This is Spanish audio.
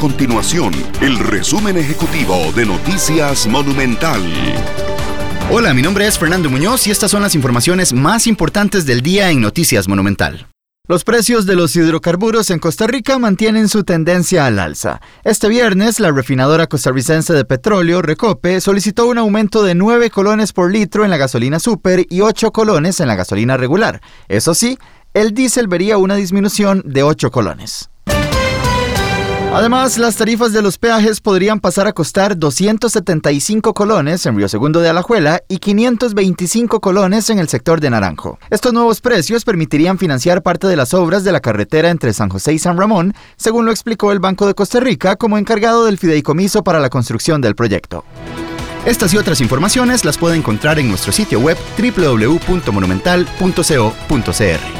continuación el resumen ejecutivo de Noticias Monumental. Hola, mi nombre es Fernando Muñoz y estas son las informaciones más importantes del día en Noticias Monumental. Los precios de los hidrocarburos en Costa Rica mantienen su tendencia al alza. Este viernes, la refinadora costarricense de petróleo, Recope, solicitó un aumento de 9 colones por litro en la gasolina super y 8 colones en la gasolina regular. Eso sí, el diésel vería una disminución de 8 colones. Además, las tarifas de los peajes podrían pasar a costar 275 colones en Río Segundo de Alajuela y 525 colones en el sector de Naranjo. Estos nuevos precios permitirían financiar parte de las obras de la carretera entre San José y San Ramón, según lo explicó el Banco de Costa Rica como encargado del fideicomiso para la construcción del proyecto. Estas y otras informaciones las puede encontrar en nuestro sitio web www.monumental.co.cr.